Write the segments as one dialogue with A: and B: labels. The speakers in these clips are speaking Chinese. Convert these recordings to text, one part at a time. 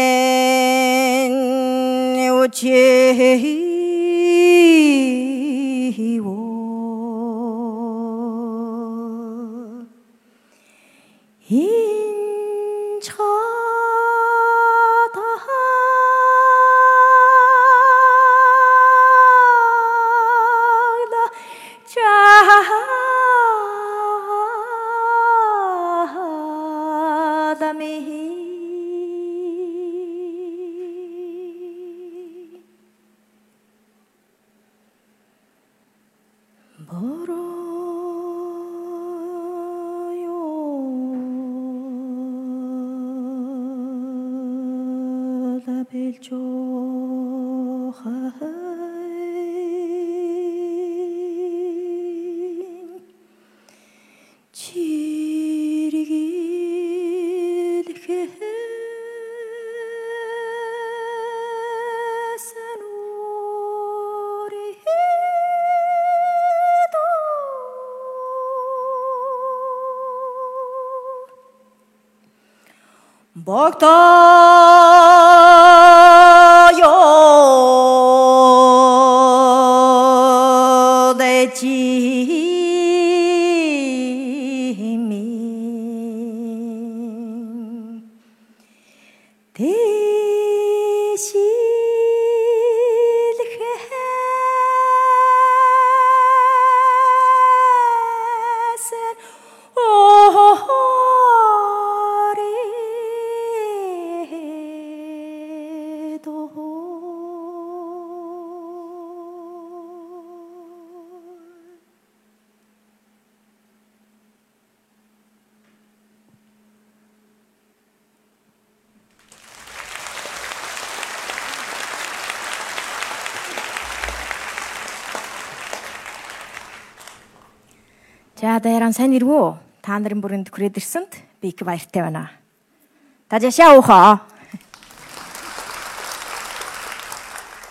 A: Etzileen ni utzi Bogdan! За дайран сайн ирвүү. Та нарын бүрэнд хүрээд ирсэнд би их баяртай байна. Тажашаа ухаа.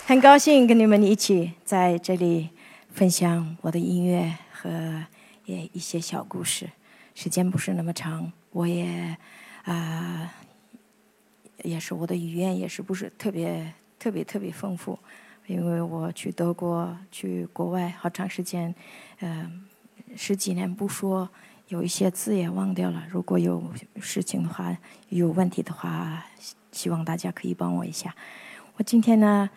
A: 很高兴跟你们一起在这里分享我的音乐和也一些小故事。时间不是那么长，我也啊、也是我的语言也是不是特别特别特别丰富，因为我去德国去国外好长时间，呃， 十几年不说，有一些字也忘掉了。如果有事情的话，有问题的话，希望大家可以帮我一下。我今天呢，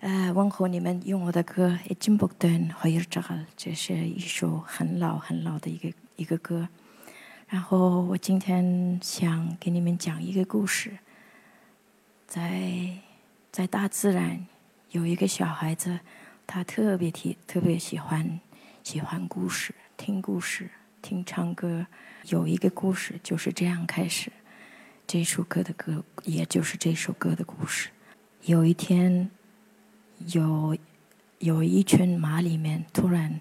A: 呃，问候你们用我的歌《金伯顿和尔扎》，这是一首很老很老的一个一个歌。然后我今天想给你们讲一个故事，在在大自然有一个小孩子，他特别提特别喜欢喜欢故事，听故事，听唱歌。有一个故事就是这样开始，这首歌的歌，也就是这首歌的故事。有一天，有有一群马里面突然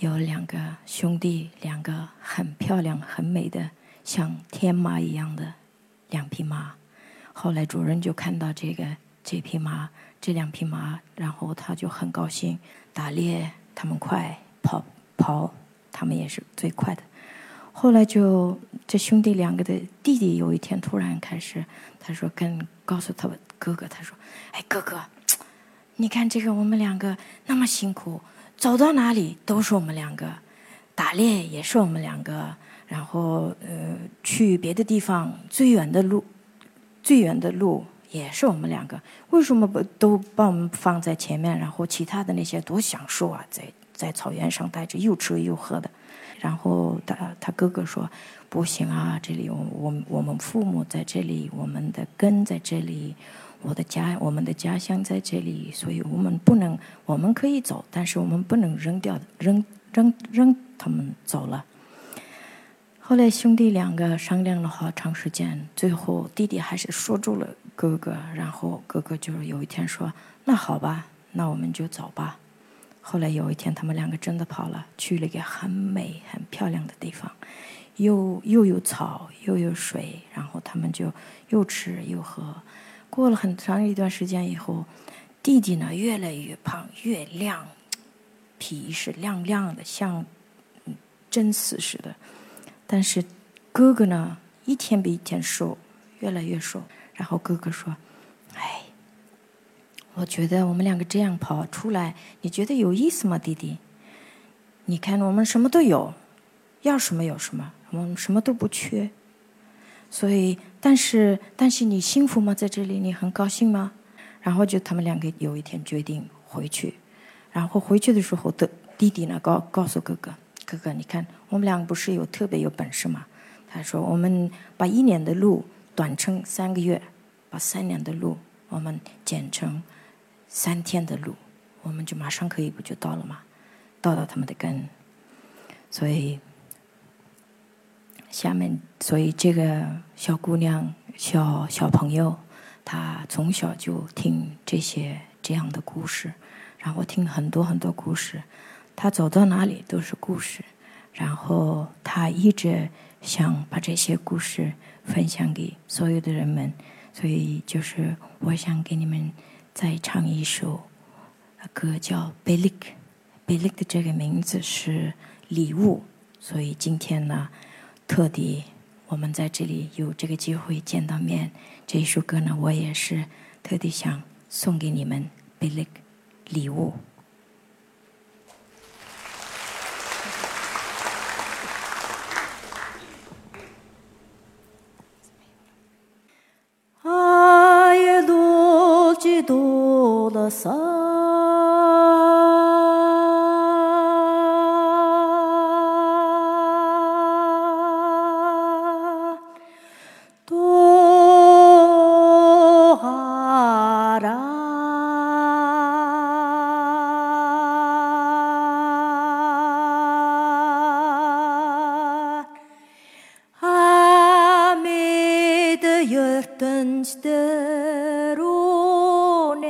A: 有两个兄弟，两个很漂亮、很美的，像天马一样的两匹马。后来主人就看到这个这匹马，这两匹马，然后他就很高兴。打猎他们快，跑跑他们也是最快的。后来就这兄弟两个的弟弟有一天突然开始，他说跟告诉他哥哥，他说：“哎，哥哥，你看这个我们两个那么辛苦，走到哪里都是我们两个，打猎也是我们两个，然后呃去别的地方最远的路。”最远的路也是我们两个，为什么不都把我们放在前面？然后其他的那些多享受啊，在在草原上待着又吃又喝的。然后他他哥哥说：“不行啊，这里我我我们父母在这里，我们的根在这里，我的家我们的家乡在这里，所以我们不能，我们可以走，但是我们不能扔掉扔扔扔他们走了。”后来兄弟两个商量了好长时间，最后弟弟还是说住了哥哥，然后哥哥就有一天说：“那好吧，那我们就走吧。”后来有一天，他们两个真的跑了，去了一个很美、很漂亮的地方，又又有草，又有水，然后他们就又吃又喝。过了很长一段时间以后，弟弟呢越来越胖，越亮，皮是亮亮的，像真丝似的。但是哥哥呢，一天比一天瘦，越来越瘦。然后哥哥说：“哎，我觉得我们两个这样跑出来，你觉得有意思吗，弟弟？你看我们什么都有，要什么有什么，我们什么都不缺。所以，但是，但是你幸福吗？在这里，你很高兴吗？然后就他们两个有一天决定回去。然后回去的时候，的弟弟呢告告诉哥哥。”哥哥，你看，我们两个不是有特别有本事吗？他说：“我们把一年的路短成三个月，把三年的路我们剪成三天的路，我们就马上可以不就到了吗？到了他们的根。所以下面，所以这个小姑娘、小小朋友，她从小就听这些这样的故事，然后听很多很多故事。”她走到哪里都是故事，然后她一直想把这些故事分享给所有的人们，所以就是我想给你们再唱一首歌，叫《Belik》。Belik 的这个名字是礼物，所以今天呢，特地我们在这里有这个机会见到面，这一首歌呢，我也是特地想送给你们，Belik 礼物。jöhtönstör onen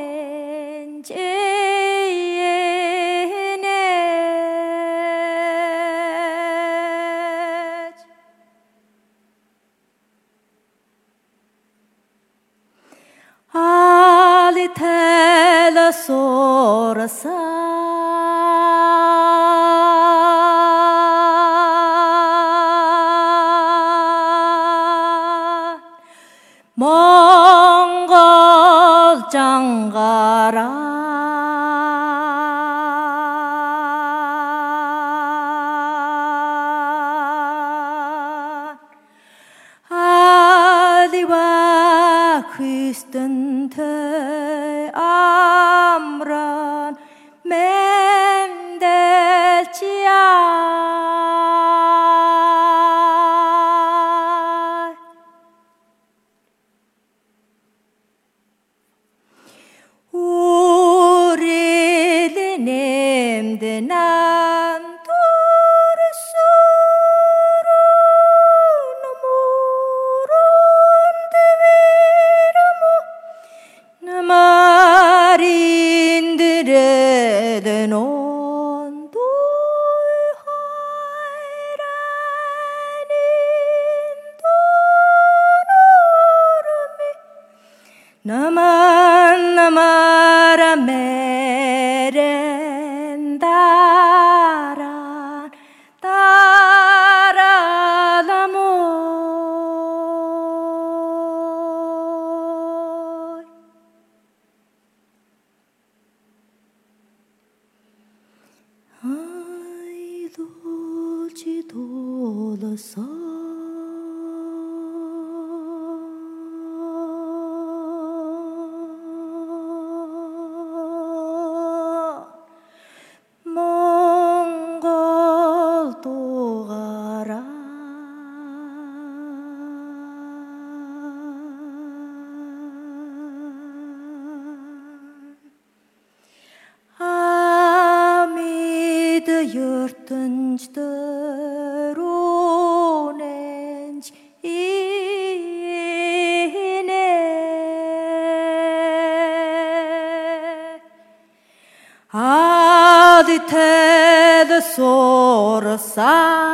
A: sorsa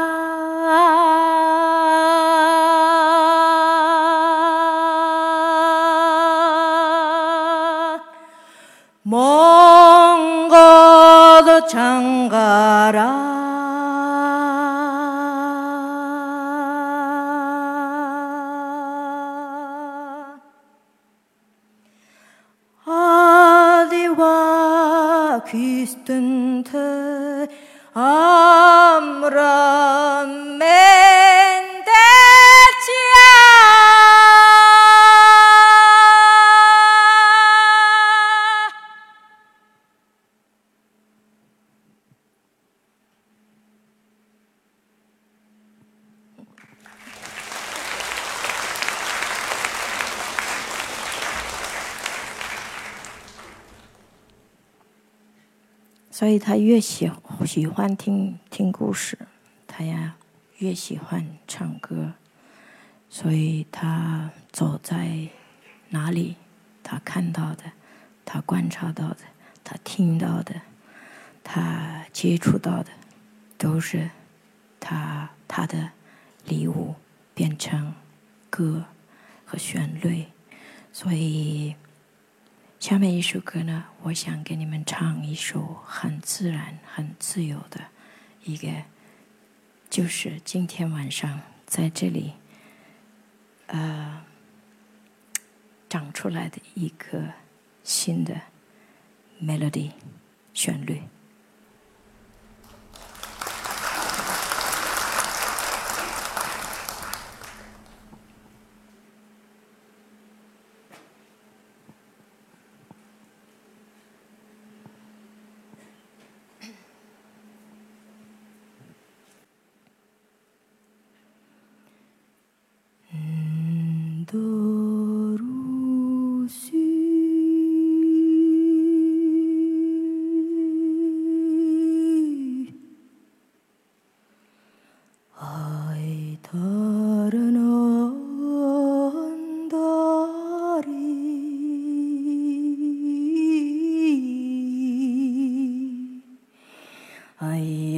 A: 몽고도 장가라. 아디와 귀스든 테 암람 멘데치아 所以他越喜 喜欢听听故事，他呀越喜欢唱歌。所以他走在哪里，他看到的，他观察到的，他听到的，他接触到的，都是他他的礼物变成歌和旋律。所以。下面一首歌呢，我想给你们唱一首很自然、很自由的一个，就是今天晚上在这里，呃，长出来的一个新的 melody 旋律。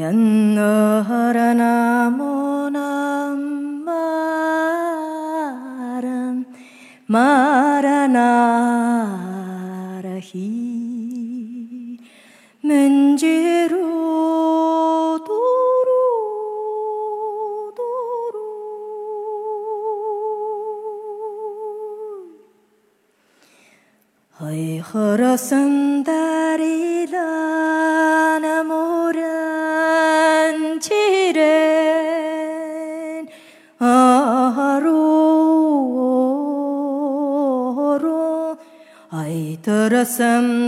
A: 연노라나모난 마람 마라나라히 문제로 도로 도로 허이 허라선 قسم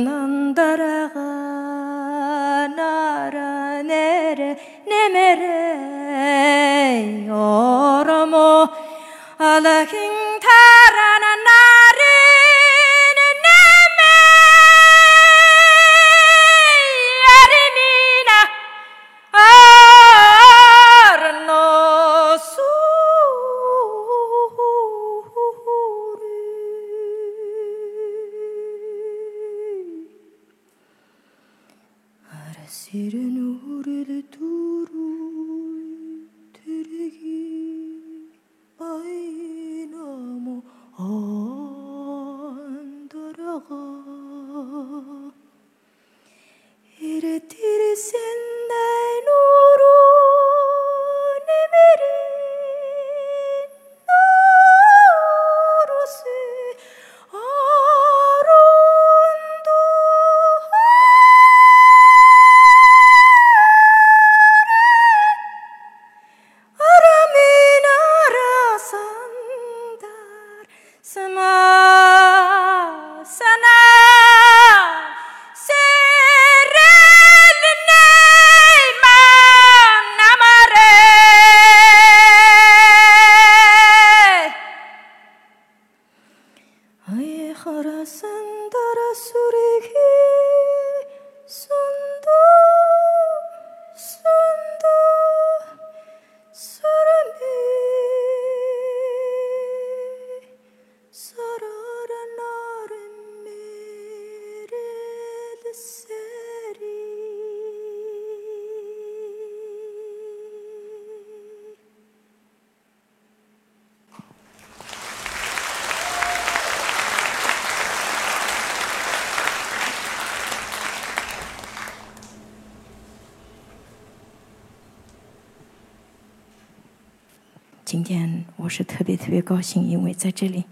A: 特别高兴，因为在这里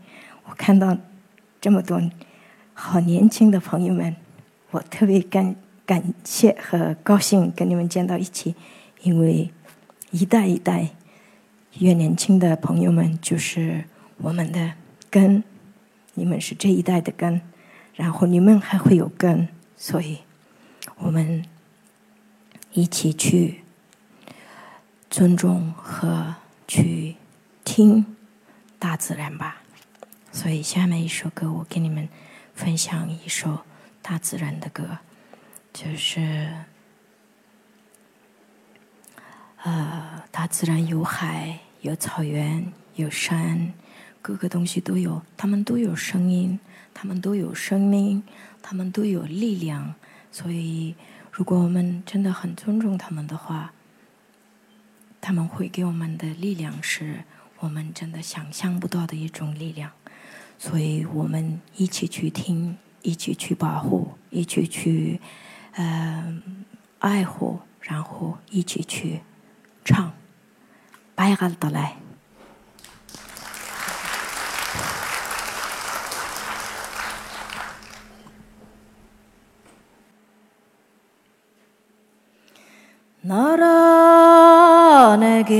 A: 我看到这么多好年轻的朋友们，我特别感感谢和高兴跟你们见到一起，因为一代一代越年轻的朋友们就是我们的根，你们是这一代的根，然后你们还会有根，所以我们一起去尊重和。去听大自然吧，所以下面一首歌，我给你们分享一首大自然的歌，就是呃，大自然有海，有草原，有山，各个东西都有，它们都有声音，它们都有生命，它们都有力量，所以如果我们真的很尊重它们的话。他们会给我们的力量，是我们真的想象不到的一种力量，所以我们一起去听，一起去保护，一起去呃爱护，然后一起去唱，白哈的来。那拉那个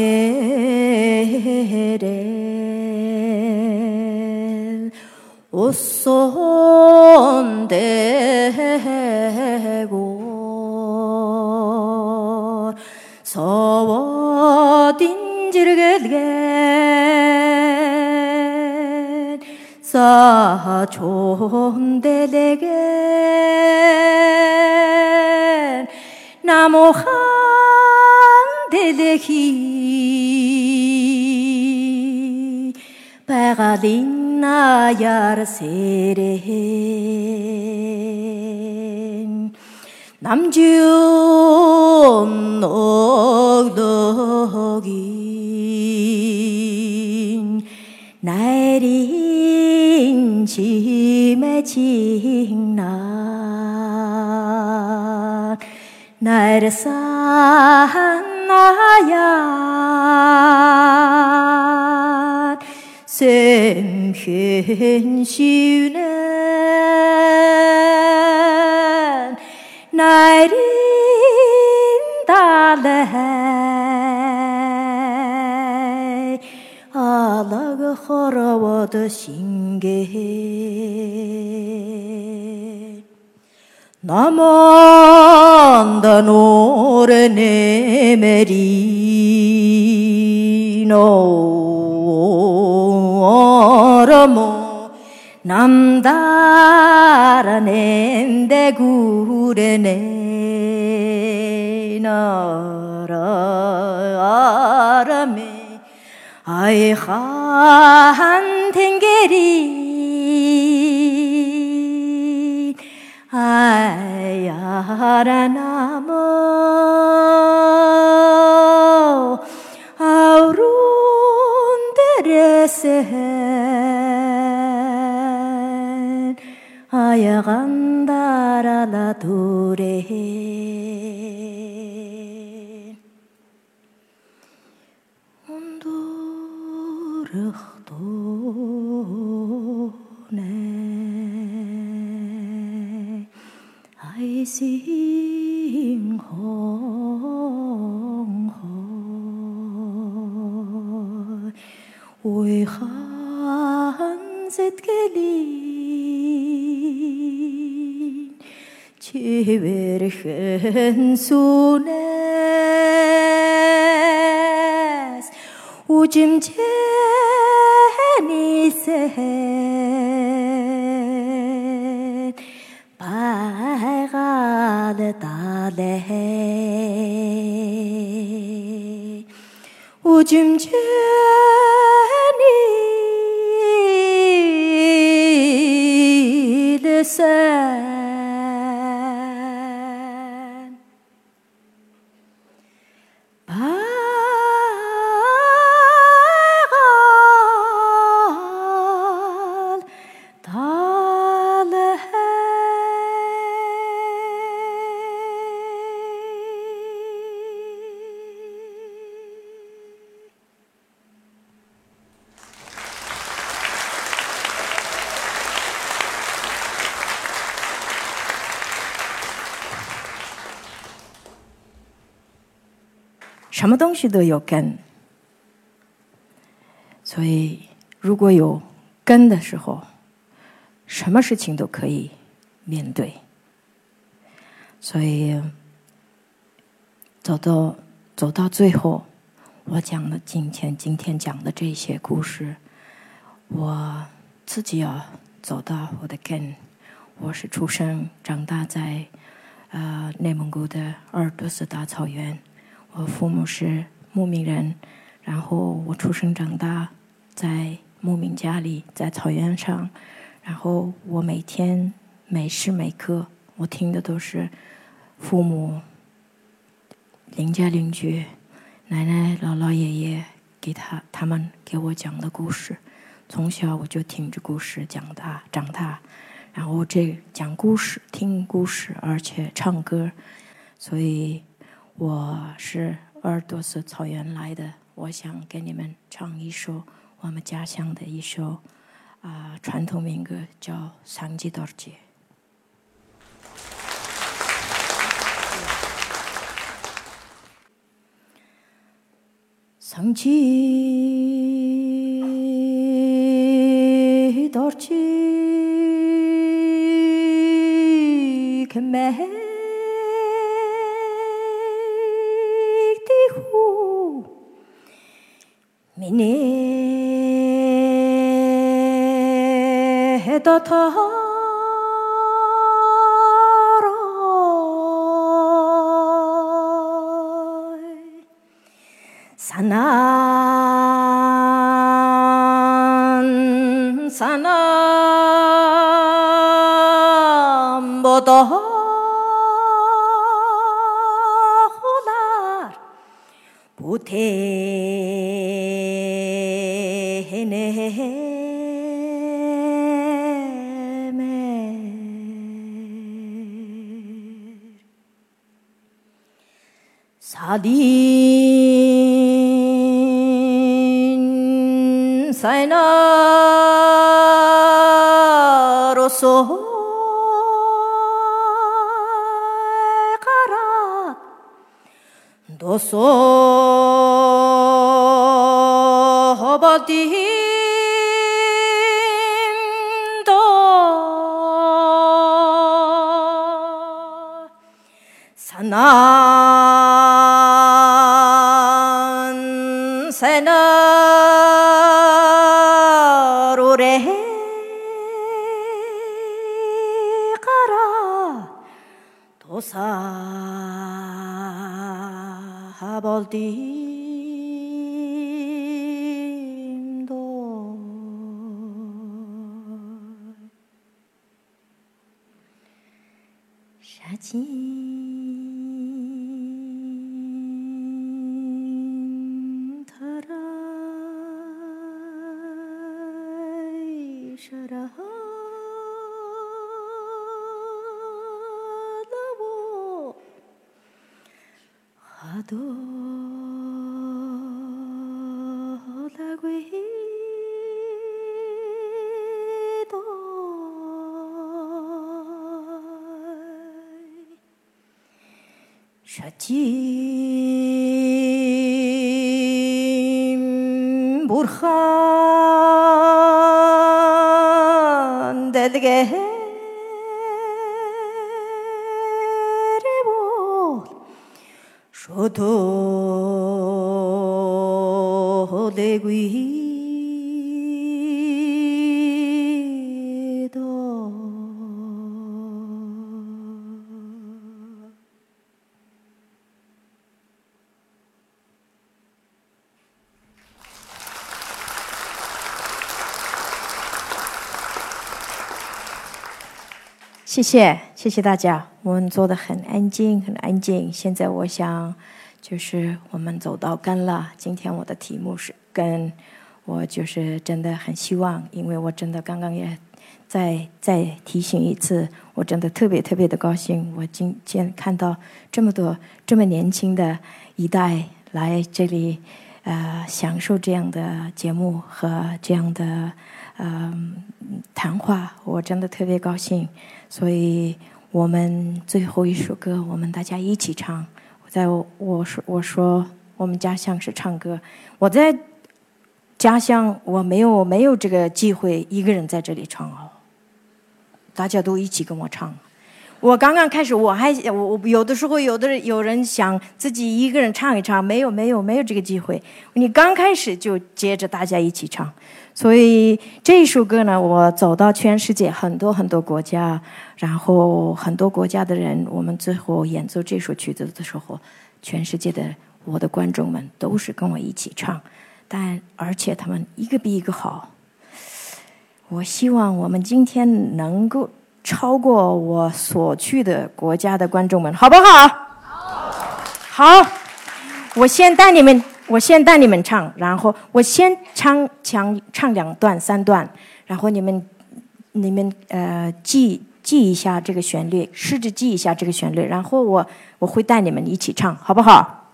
A: 撒种的那个，那么好。delehi Pagalina yar seren Namjun oglogin Nairsan 나야 샘현시는 날인 달래 알아가 허러워도 신게 남한다 노래 내메리노. 어러모 남다라 낸데 구레네 나라. 아라메 아이 한 탱게리 ayaranamo aurunderesen ayagandara dure sinh hong hồi ôi khăn rất cái linh chỉ về khen sunes ucim Jenise. 今天什么东西都有根，所以如果有根的时候，什么事情都可以面对。所以走到走到最后，我讲的今天今天讲的这些故事，我自己要走到我的根。我是出生长大在呃内蒙古的鄂尔多斯大草原。我父母是牧民人，然后我出生长大在牧民家里，在草原上，然后我每天每时每刻我听的都是父母、邻家邻居、奶奶、姥姥、爷爷给他他们给我讲的故事，从小我就听着故事长大长大，然后这讲故事、听故事，而且唱歌，所以。我是鄂尔多斯草原来的，我想给你们唱一首我们家乡的一首啊传统民歌，叫《桑吉多尔杰》。桑吉多尔杰，可美。미네 더터라 산안 산안보다 사 sadin sainaroso doso 나 প্রাচীন ধরাইশরহ হদো Шатим бурхан дэлгэр бол шодоо лэгүи 谢谢，谢谢大家。我们做的很安静，很安静。现在我想，就是我们走到根了。今天我的题目是根，我就是真的很希望，因为我真的刚刚也再再提醒一次，我真的特别特别的高兴。我今天看到这么多这么年轻的一代来这里，呃，享受这样的节目和这样的嗯谈话，我真的特别高兴。所以我们最后一首歌，我们大家一起唱。在我说我说我们家乡是唱歌。我在家乡我没有没有这个机会一个人在这里唱哦，大家都一起跟我唱。我刚刚开始，我还我我有的时候有的有人想自己一个人唱一唱，没有没有没有这个机会。你刚开始就接着大家一起唱，所以这首歌呢，我走到全世界很多很多国家，然后很多国家的人，我们最后演奏这首曲子的时候，全世界的我的观众们都是跟我一起唱，但而且他们一个比一个好。我希望我们今天能够。超过我所去的国家的观众们，好不好？好。我先带你们，我先带你们唱，然后我先唱唱唱两段、三段，然后你们你们呃记记一下这个旋律，试着记一下这个旋律，然后我我会带你们一起唱，好不好？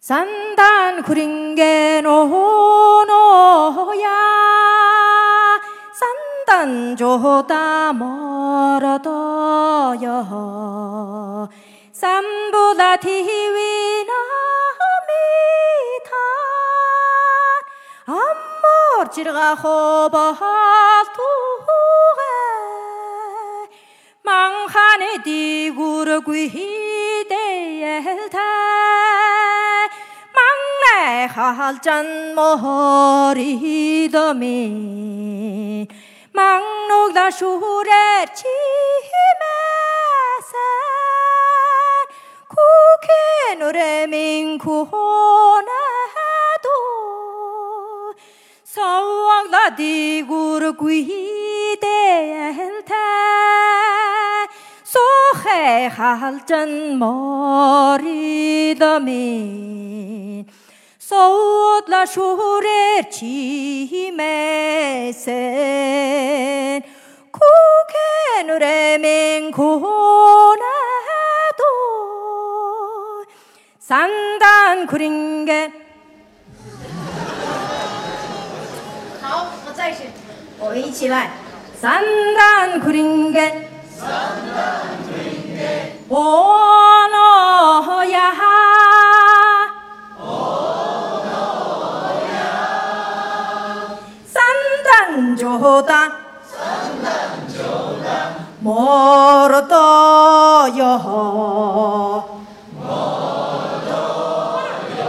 A: 三旦苦林格诺 산단조다 멀어도요 산보다 디위나미타 암mor지가 호바투에 망하네 디구르 귀대엘테 망내 할잔 머리더미 막록다 수레 치매세 국회 노래 민구나도 서왕다 디구르 귀대엘테 소해 할전 머리더민 Sot la shurer chi mesen kuke nureming kunado Sangdan kuringe 我们一起来，三段苦林根，三段苦林根，我诺呀。乔丹，乔丹，乔丹，莫罗多哟，莫罗多哟，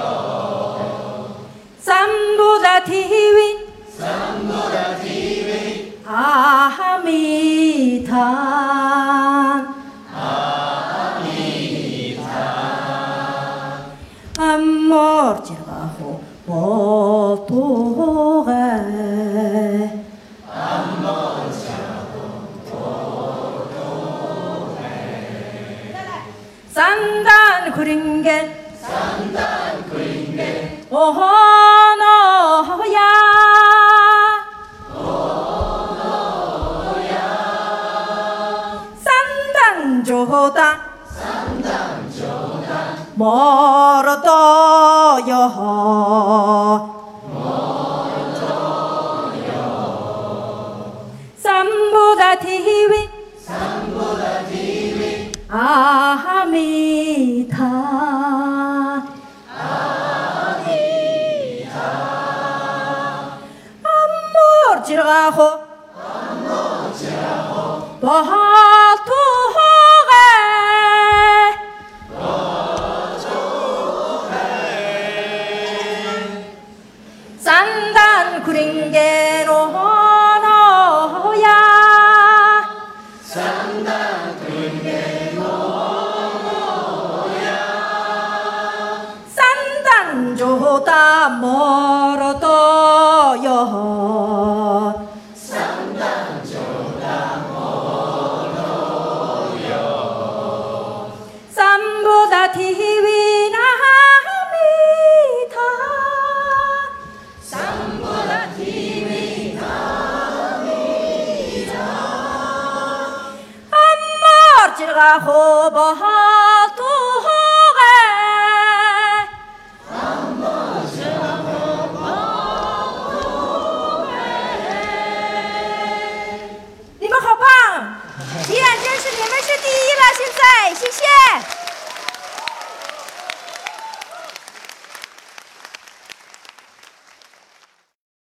A: 咱不打 TV，咱不打 TV，阿弥陀，阿弥陀，阿弥陀佛，佛祖。 그린 게? 산다 그린 게. 오너야 오너야. 산당조다. 산당조다. 멀어도요 제하호? 버투호게. 버투호게 산단 그린 게 로로야, 산단 좋다, 뭐.